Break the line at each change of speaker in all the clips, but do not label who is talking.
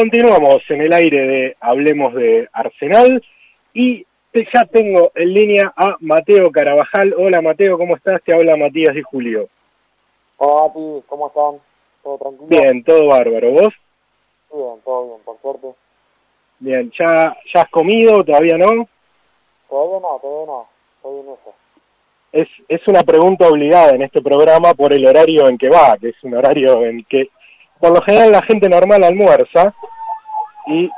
Continuamos en el aire de Hablemos de Arsenal y ya tengo en línea a Mateo Carabajal. Hola Mateo, ¿cómo estás? Te habla Matías y Julio.
Hola Mati, ¿cómo están? ¿Todo tranquilo?
Bien, todo bárbaro. ¿Vos?
Bien, todo bien, por suerte.
Bien, ¿ya, ya has comido? ¿Todavía no?
Todavía no, todavía no. Estoy en eso.
Es, es una pregunta obligada en este programa por el horario en que va, que es un horario en que por lo general la gente normal almuerza y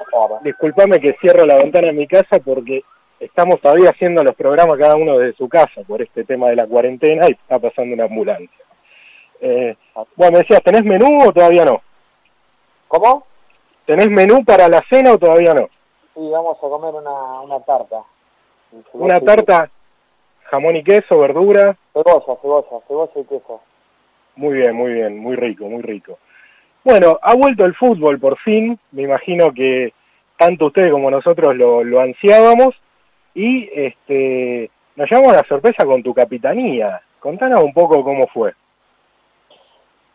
discúlpame que cierro la ventana en mi casa porque estamos todavía haciendo los programas cada uno desde su casa por este tema de la cuarentena y está pasando una ambulancia. Eh, bueno, me decías, ¿tenés menú o todavía no?
¿Cómo?
¿Tenés menú para la cena o todavía no?
Sí, vamos a comer una, una tarta.
Una tarta, jamón y queso, verdura.
Cebolla, cebolla, cebolla y queso.
Muy bien, muy bien, muy rico, muy rico. Bueno, ha vuelto el fútbol por fin, me imagino que tanto ustedes como nosotros lo, lo ansiábamos y este, nos llamamos la sorpresa con tu capitanía. Contanos un poco cómo fue.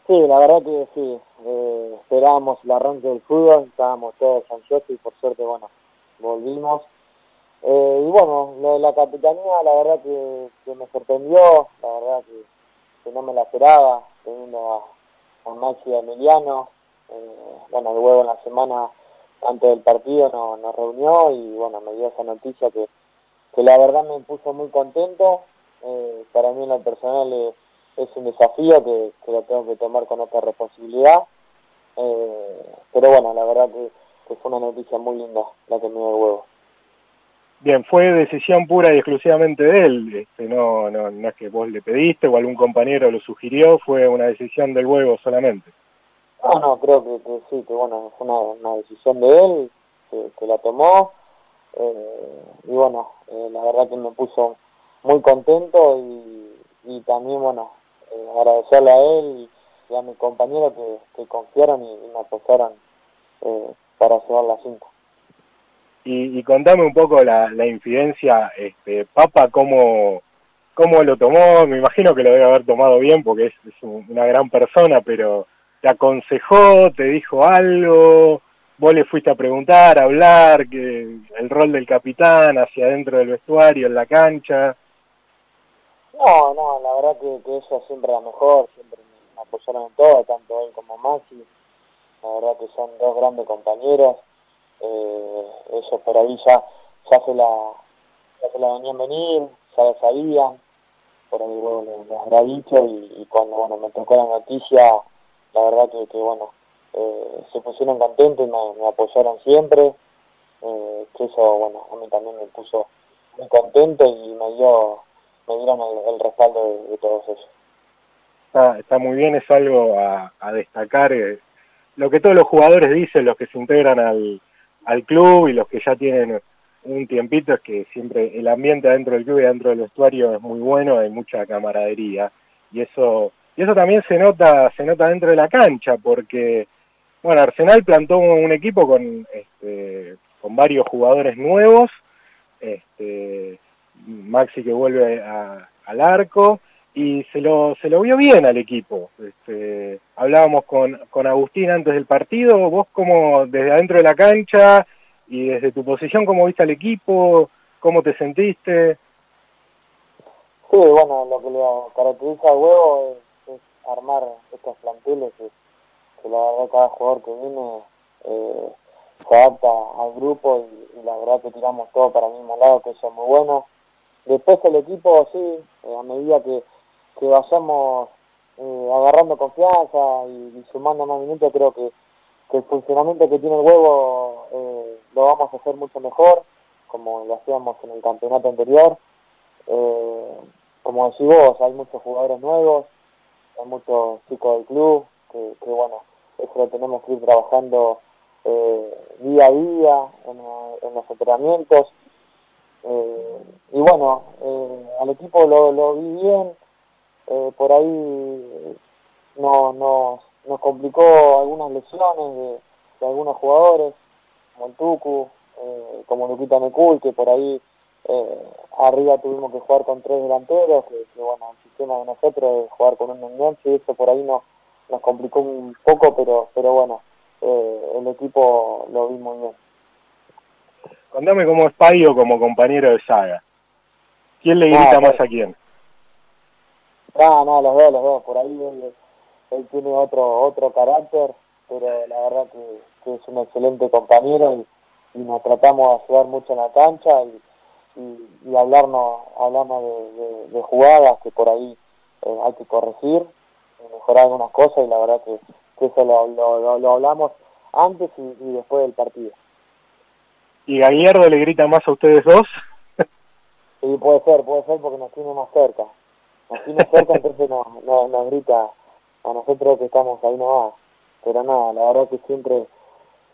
Sí, la verdad que sí, eh, esperábamos el arranque del fútbol, estábamos todos ansiosos y por suerte, bueno, volvimos. Eh, y bueno, lo de la capitanía, la verdad que, me sorprendió, la verdad que, no me la esperaba, con Maxi y Emiliano. Eh, bueno, luego en la semana antes del partido nos, reunió y bueno, me dio esa noticia que, que la verdad me puso muy contento. Eh, para mí en lo personal es un desafío que, lo tengo que tomar con otra responsabilidad. Eh, pero bueno, la verdad que, fue una noticia muy linda la que me dio el huevo.
Bien, fue decisión pura y exclusivamente de él, este, no, no, no es que vos le pediste o algún compañero lo sugirió, fue una decisión del huevo solamente.
No, no, creo que, sí, que bueno, fue una, decisión de él, que, la tomó, eh, y bueno, eh, la verdad que me puso muy contento y, también, bueno, eh, agradecerle a él y, a mis compañeros que, confiaron y, me apoyaron para llevar la cinta.
Y, contame un poco la, infidencia, este, Papa, cómo, cómo lo tomó, me imagino que lo debe haber tomado bien porque es, una gran persona, pero te aconsejó, te dijo algo, vos le fuiste a preguntar, a hablar, que el rol del capitán hacia adentro del vestuario, en la cancha.
No, no, la verdad que, que eso siempre la mejor, siempre me apoyaron en todo, tanto él como Maxi. La verdad que son dos grandes compañeros eh, eso por ahí ya, ya, se la, ya se la venían venir, ya lo sabían, por ahí bueno, les, dicho y, cuando bueno me tocó la noticia, la verdad que, que bueno, eh, se pusieron contentos y me, apoyaron siempre, eh, que eso bueno, a mí también me puso muy contento y me dio me dieron el, respaldo de, todos ellos.
Está, está muy bien, es algo a, a destacar. Eh, lo que todos los jugadores dicen, los que se integran al, al club y los que ya tienen un tiempito es que siempre el ambiente dentro del club y dentro del vestuario es muy bueno, hay mucha camaradería. Y eso y eso también se nota se nota dentro de la cancha porque bueno Arsenal plantó un equipo con este, con varios jugadores nuevos este, Maxi que vuelve al arco y se lo, se lo vio bien al equipo. Este, hablábamos con, con Agustín antes del partido, vos como desde adentro de la cancha y desde tu posición, ¿cómo viste al equipo? ¿Cómo te sentiste?
Sí, bueno, lo que le caracteriza al huevo es, armar estos planteles, que, la verdad cada jugador que viene eh, se adapta al grupo y, la verdad que tiramos todo para el mismo lado, que eso es muy bueno. Después el equipo, sí, eh, a medida que que vayamos eh, agarrando confianza y, sumando más minutos, creo que, el funcionamiento que tiene el huevo eh, lo vamos a hacer mucho mejor, como lo hacíamos en el campeonato anterior. Eh, como decís vos, hay muchos jugadores nuevos, hay muchos chicos del club, que, bueno, eso lo tenemos que ir trabajando día a día en, los entrenamientos. y bueno, al equipo lo, lo vi bien, eh, por ahí no, no, nos complicó algunas lesiones de, algunos jugadores, como el Tucu, eh, como Luquita Necul, que por ahí eh, arriba tuvimos que jugar con tres delanteros, que, bueno, el sistema de nosotros es jugar con un enganche y eso por ahí nos, nos complicó un poco, pero, pero bueno, eh, el equipo lo vi muy bien.
Contame cómo es Paio como compañero de saga. ¿Quién le grita más a quién?
No, no, los dos, los dos. Por ahí él, tiene otro otro carácter, pero la verdad que, es un excelente compañero y, nos tratamos de ayudar mucho en la cancha y, y, hablarnos, hablarnos de, jugadas que por ahí eh, hay que corregir, mejorar algunas cosas y la verdad que, eso lo, lo, hablamos antes y, después del partido.
¿Y Gallardo le grita más a ustedes dos?
sí, puede ser, puede ser porque nos tiene más cerca. Nos tiene cerca, entonces nos, nos, grita a nosotros que estamos ahí nomás. Pero nada, la verdad que siempre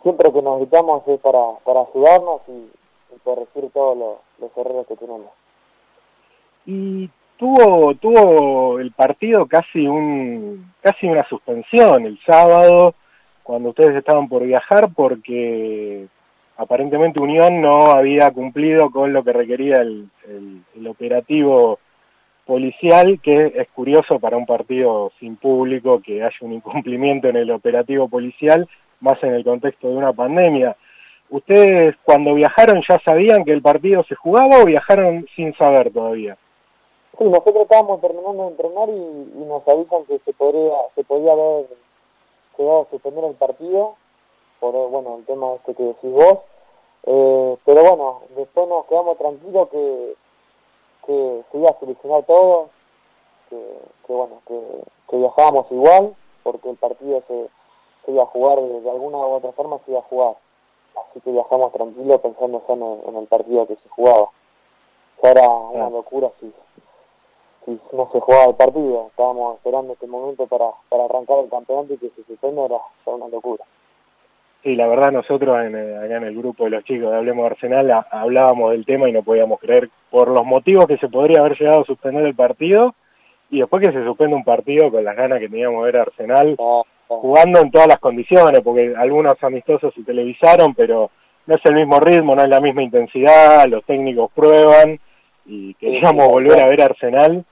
siempre que nos gritamos es para, para ayudarnos y, corregir todos los, errores que tenemos.
Y tuvo tuvo el partido casi un casi una suspensión el sábado cuando ustedes estaban por viajar porque aparentemente Unión no había cumplido con lo que requería el, el, operativo policial, que es curioso para un partido sin público que haya un incumplimiento en el operativo policial, más en el contexto de una pandemia. ¿Ustedes cuando viajaron ya sabían que el partido se jugaba o viajaron sin saber todavía?
Sí, nosotros estábamos terminando de entrenar y, nos avisan que se podría, se podía haber quedado suspender el partido por bueno el tema este que decís vos eh, pero bueno después nos quedamos tranquilos que, que se iba a solucionar todo que, bueno que, que, viajábamos igual porque el partido se, se iba a jugar de, alguna u otra forma se iba a jugar. Así que viajamos tranquilos pensando en, el partido que se jugaba. Que era una locura si, si no se jugaba el partido. Estábamos esperando este momento para, para arrancar el campeonato y que se suspenda era una locura
Sí, la verdad nosotros en, eh, acá en el grupo de los chicos de Hablemos de Arsenal hablábamos del tema y no podíamos creer por los motivos que se podría haber llegado a suspender el partido y después que se suspende un partido con las ganas que teníamos de ver Arsenal jugando en todas las condiciones, porque algunos amistosos se televisaron, pero no es el mismo ritmo, no es la misma intensidad, los técnicos prueban y queríamos volver a ver Arsenal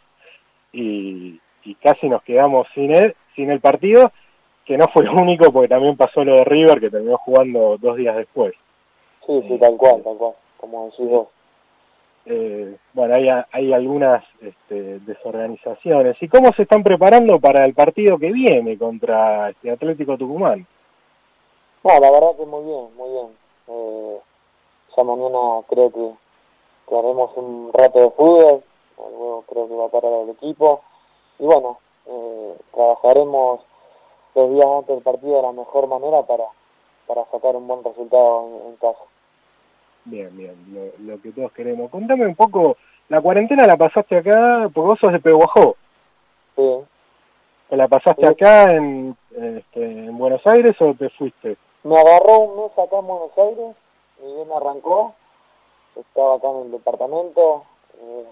y, y casi nos quedamos sin él, sin el partido que no fue el único porque también pasó lo de River que terminó jugando dos días después.
Sí, sí, tal cual, tal cual, como decís vos.
Eh, bueno, hay, hay algunas este, desorganizaciones. ¿Y cómo se están preparando para el partido que viene contra este Atlético Tucumán?
No, la verdad que muy bien, muy bien. Eh, ya mañana creo que, haremos un rato de fútbol, luego creo que va a parar el equipo. Y bueno, eh, trabajaremos los días antes del partido de la mejor manera para, para sacar un buen resultado en, casa.
Bien, bien, lo, que todos queremos. Contame un poco, la cuarentena la pasaste acá, porque vos sos de Peguajó.
Sí.
¿La pasaste acá en, este, en Buenos Aires o te fuiste?
Me agarró un mes acá en Buenos Aires, y bien arrancó, estaba acá en el departamento, eh,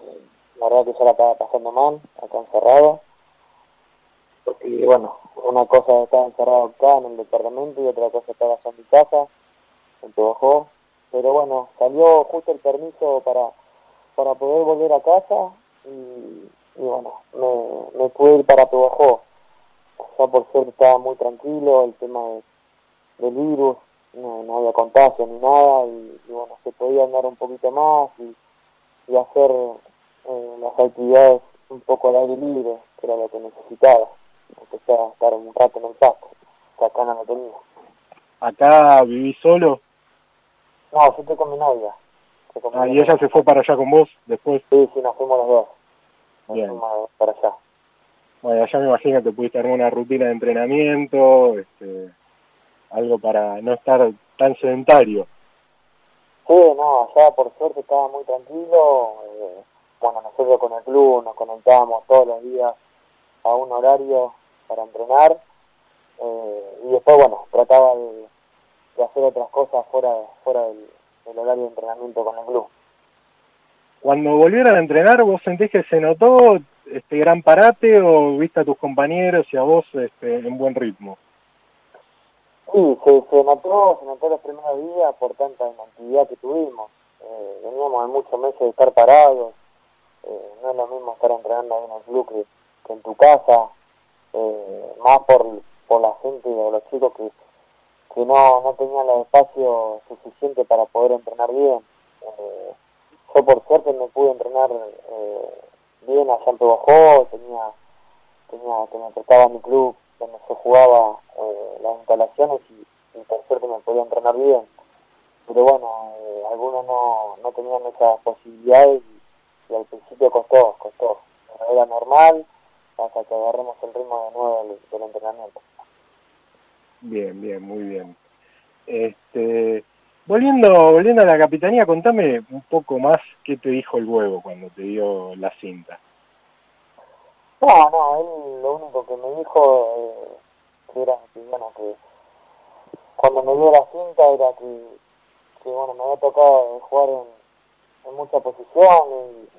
la verdad que yo la estaba pasando mal, acá encerrado porque bueno, una cosa estaba encerrado acá en el departamento y otra cosa estaba en mi casa, en Tobajó, pero bueno, salió justo el permiso para, para poder volver a casa y, bueno, me, pude ir para Tobajó. Ya por suerte estaba muy tranquilo, el tema del virus, no, había contagio ni nada y, bueno, se podía andar un poquito más y, hacer eh, las actividades un poco al aire libre, que era lo que necesitaba empecé a estar un rato en el pasto, que acá no lo tenía.
¿Acá viví solo?
No, yo estoy con mi novia.
ah, ¿y ella se fue para allá con vos después?
Sí, sí, nos fuimos los dos. Nos Bien. fuimos para allá.
Bueno, allá me imagino que pudiste armar una rutina de entrenamiento, este, algo para no estar tan sedentario.
Sí, no, allá por suerte estaba muy tranquilo. Eh, bueno, nosotros con el club nos conectábamos todos los días a un horario para entrenar eh, y después, bueno, trataba de, hacer otras cosas fuera, fuera del, horario de entrenamiento con el club.
Cuando volvieron a entrenar, ¿vos sentís que se notó este gran parate o viste a tus compañeros y a vos este, en buen ritmo?
Sí, se, se notó, se notó los primeros días por tanta inactividad que tuvimos. Eh, veníamos de muchos meses de estar parados, eh, no es lo mismo estar entrenando ahí en el club que, en tu casa, eh, más por, por la gente o los chicos que, que no, no tenía el espacio suficiente para poder entrenar bien. Eh, yo por suerte me pude entrenar eh, bien allá en Bajó, tenía, tenía que me prestaba mi club donde yo jugaba eh, las instalaciones y, por suerte me podía entrenar bien. Pero bueno, eh, algunos no, no tenían esas posibilidades y, al principio costó, costó. era normal hasta que agarremos el ritmo de nuevo del entrenamiento.
Bien, bien, muy bien. Este, volviendo, volviendo a la capitanía, contame un poco más qué te dijo el huevo cuando te dio la cinta.
No, no, él lo único que me dijo eh, era que, bueno, que cuando me dio la cinta era que, que bueno, me había tocado jugar en, en muchas posiciones y,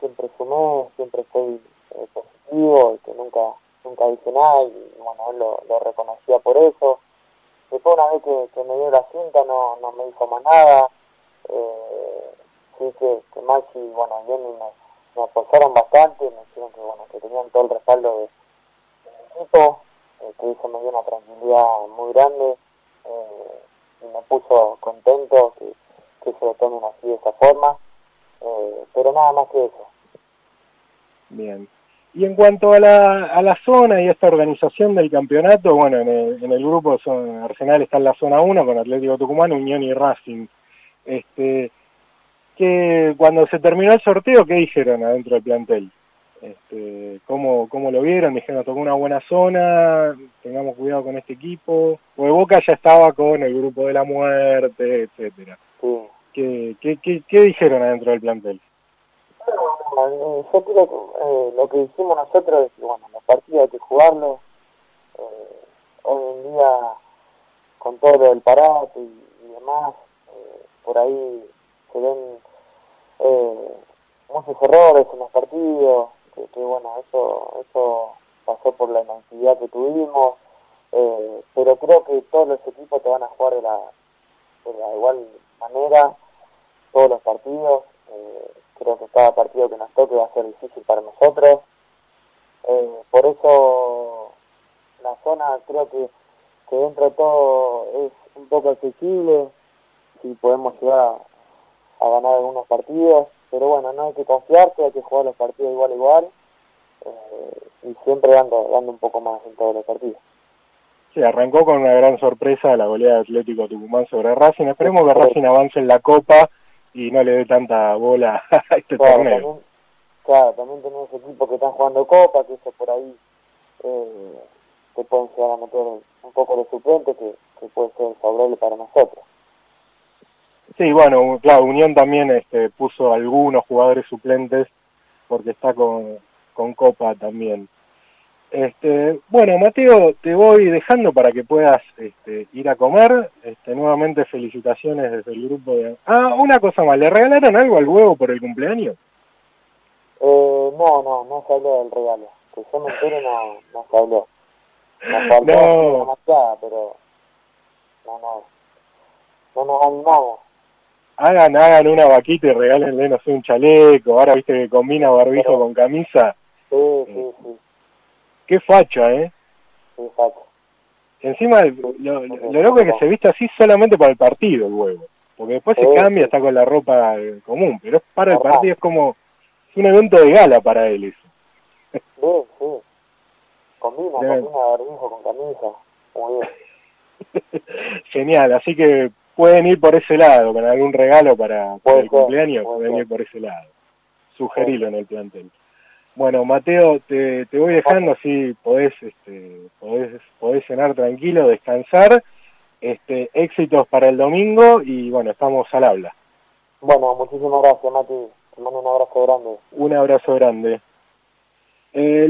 siempre sumé, siempre estoy eh, y que nunca nunca dije nada y bueno, él lo, reconocía por eso. Después una vez que, me dio la cinta no, no me dijo más nada. Eh, sí que, que Maxi, bueno, bien me, me apoyaron bastante, me dijeron que bueno, que tenían todo el respaldo de, equipo, eh, que eso me dio una tranquilidad muy grande eh, y me puso contento que, que se lo tomen así de esa forma. Pero nada más que eso.
Bien. Y en cuanto a la, a la zona y esta organización del campeonato, bueno, en el, en el grupo son, Arsenal está en la zona 1 con Atlético Tucumán, Unión y Racing. Este, que cuando se terminó el sorteo, ¿qué dijeron adentro del plantel? Este, ¿cómo, ¿Cómo lo vieron? Dijeron, tocó una buena zona, tengamos cuidado con este equipo. Porque Boca ya estaba con el grupo de la muerte, etcétera. ¿Qué, qué, qué, qué dijeron adentro del plantel?
Yo creo que eh, lo que hicimos nosotros es que, bueno, los partidos hay que jugarlos. Eh, hoy en día, con todo lo del parate y, demás, eh, por ahí se ven muchos errores en los partidos, que, bueno, eso, eso pasó por la inactividad que tuvimos, pero creo que todos los equipos te van a jugar de la, de la igual manera, todos los partidos. Eh, creo que cada partido que nos toque va a ser difícil para nosotros. Eh, por eso la zona creo que, que dentro de todo es un poco accesible, si podemos llegar a, ganar algunos partidos, pero bueno, no hay que confiarse, hay que jugar los partidos igual igual eh, y siempre dando, dando un poco más en todos los partidos.
Sí, arrancó con una gran sorpresa la goleada de Atlético Tucumán sobre Racing. Esperemos que Racing avance en la Copa y no le dé tanta bola a este torneo.
También, claro, también tenemos equipos que están jugando Copa, que eso por ahí eh, que pueden llegar a meter un poco de suplente que, que puede ser favorable para nosotros.
Sí, bueno, claro, Unión también este, puso algunos jugadores suplentes porque está con, con Copa también. Este, bueno, Mateo, te voy dejando para que puedas este, ir a comer. Este, nuevamente felicitaciones desde el grupo de... Ah, una cosa más, ¿le regalaron algo al huevo por el cumpleaños?
Eh, no, no, no se habló del regalo. Que yo me entere no, no se habló.
no.
pero no, no, no nos animamos.
Hagan, hagan una vaquita y regálenle, no sé, un chaleco. Ahora viste que combina barbijo con camisa.
Sí, sí, eh, sí
Qué facha, ¿eh?
Qué facha.
Encima, lo, loco es que se viste así solamente para el partido el huevo. Porque después se cambia, está con la ropa común. Pero para el partido, es como... Es un evento de gala para él eso.
Sí, sí. Combina, combina barbijo con camisa. Muy bien.
Genial, así que pueden ir por ese lado, con algún regalo para, el cumpleaños, pueden ir por ese lado. Sugerilo en el plantel. Bueno, Mateo, te, te voy dejando así podés, este, podés, podés cenar tranquilo, descansar. Este, éxitos para el domingo y bueno, estamos al habla.
Bueno, muchísimas gracias, Mati. Te mando un abrazo grande.
Un abrazo grande. Eh,